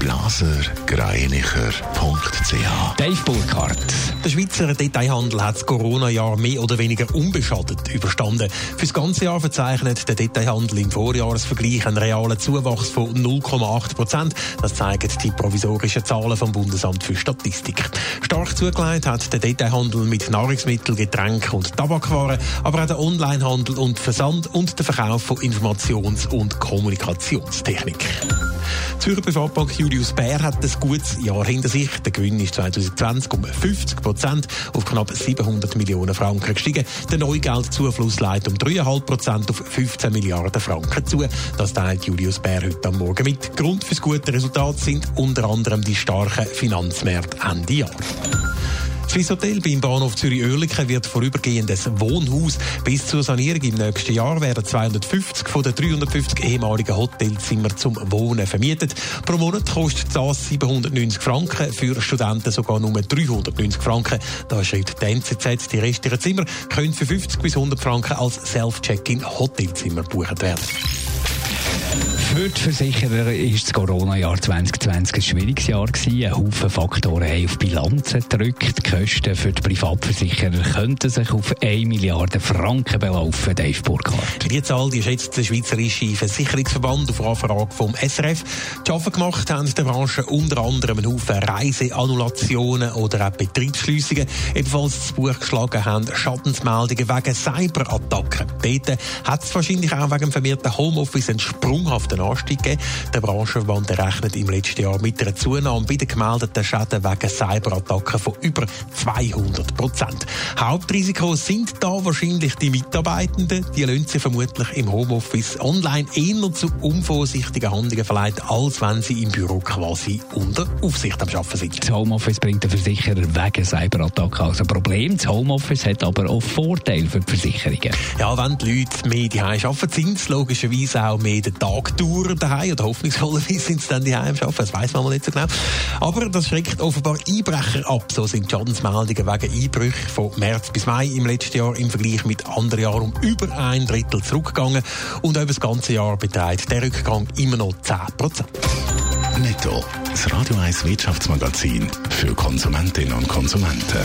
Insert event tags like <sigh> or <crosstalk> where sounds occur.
blasergreinicher.ch. Dave Burkhardt. Der Schweizer Detailhandel hat das Corona-Jahr mehr oder weniger unbeschadet überstanden. Für das ganze Jahr verzeichnet der Detailhandel im Vorjahresvergleich einen realen Zuwachs von 0,8 Prozent. Das zeigen die provisorischen Zahlen vom Bundesamt für Statistik. Stark zugelegt hat der Detailhandel mit Nahrungsmitteln, Getränken und Tabakwaren, aber auch der Onlinehandel und Versand und der Verkauf von Informations- und Kommunikationstechnik. Zürcher Privatbank Julius Bär hat ein gutes Jahr hinter sich. Der Gewinn ist 2020 um 50 Prozent auf knapp 700 Millionen Franken gestiegen. Der Neugeldzufluss leitet um 3,5 Prozent auf 15 Milliarden Franken zu. Das teilt Julius Bär heute am Morgen mit. Grund für das gute Resultat sind unter anderem die starken Finanzmärkte Ende Jahr. Swiss Hotel beim Bahnhof Zürich-Oerlikon wird vorübergehend ein Wohnhaus. Bis zur Sanierung im nächsten Jahr werden 250 von den 350 ehemaligen Hotelzimmer zum Wohnen vermietet. Pro Monat kostet das 790 Franken, für Studenten sogar nur 390 Franken. Da schreibt die NZZ, die restlichen Zimmer können für 50 bis 100 Franken als Self-Check-in Hotelzimmer gebucht werden. Für die Versicherer war das Corona-Jahr 2020 ein schwieriges Jahr gewesen. Ein Haufen Faktoren haben auf Bilanzen gedrückt. Die Kosten für die Privatversicherer könnten sich auf 1 Milliarde Franken belaufen, Dave Burkhardt. Die Zahl die schätzt der Schweizerische Versicherungsverband auf Anfrage vom SRF. Die Schaffen gemacht haben der Branche unter anderem einen Haufen Reiseannulationen oder auch Betriebsschliessungen. Ebenfalls zu Buch geschlagen haben Schadensmeldungen wegen Cyberattacken. Dort hat es wahrscheinlich auch wegen dem vermehrten Homeoffice einen sprunghaften Anstieg gegeben. Der Branchenverband rechnet im letzten Jahr mit einer Zunahme bei den gemeldeten Schäden wegen Cyberattacken von über 200 Prozent. Hauptrisiko sind da wahrscheinlich die Mitarbeitenden. Die lassen sich vermutlich im Homeoffice online eher zu unvorsichtigen Handlungen verleiten, als wenn sie im Büro quasi unter Aufsicht am Arbeiten sind. Das Homeoffice bringt den Versicherer wegen Cyberattacken als ein Problem. Das Homeoffice hat aber auch Vorteile für die Versicherungen. Ja, wenn die Leute mehr daheim arbeiten, sind sie logischerweise auch mehr den Tag durch daheim oder hoffnungsvollerweise <laughs> sind sie dann daheim arbeiten. Das weiß man mal nicht so genau. Aber das schreckt offenbar Einbrecher ab. So sind die Schadensmeldungen wegen Einbrüchen von März bis Mai im letzten Jahr im Vergleich mit anderen Jahren um über ein Drittel zurückgegangen. Und über das ganze Jahr beträgt der Rückgang immer noch 10 Prozent. Netto, das Radio 1 Wirtschaftsmagazin für Konsumentinnen und Konsumenten.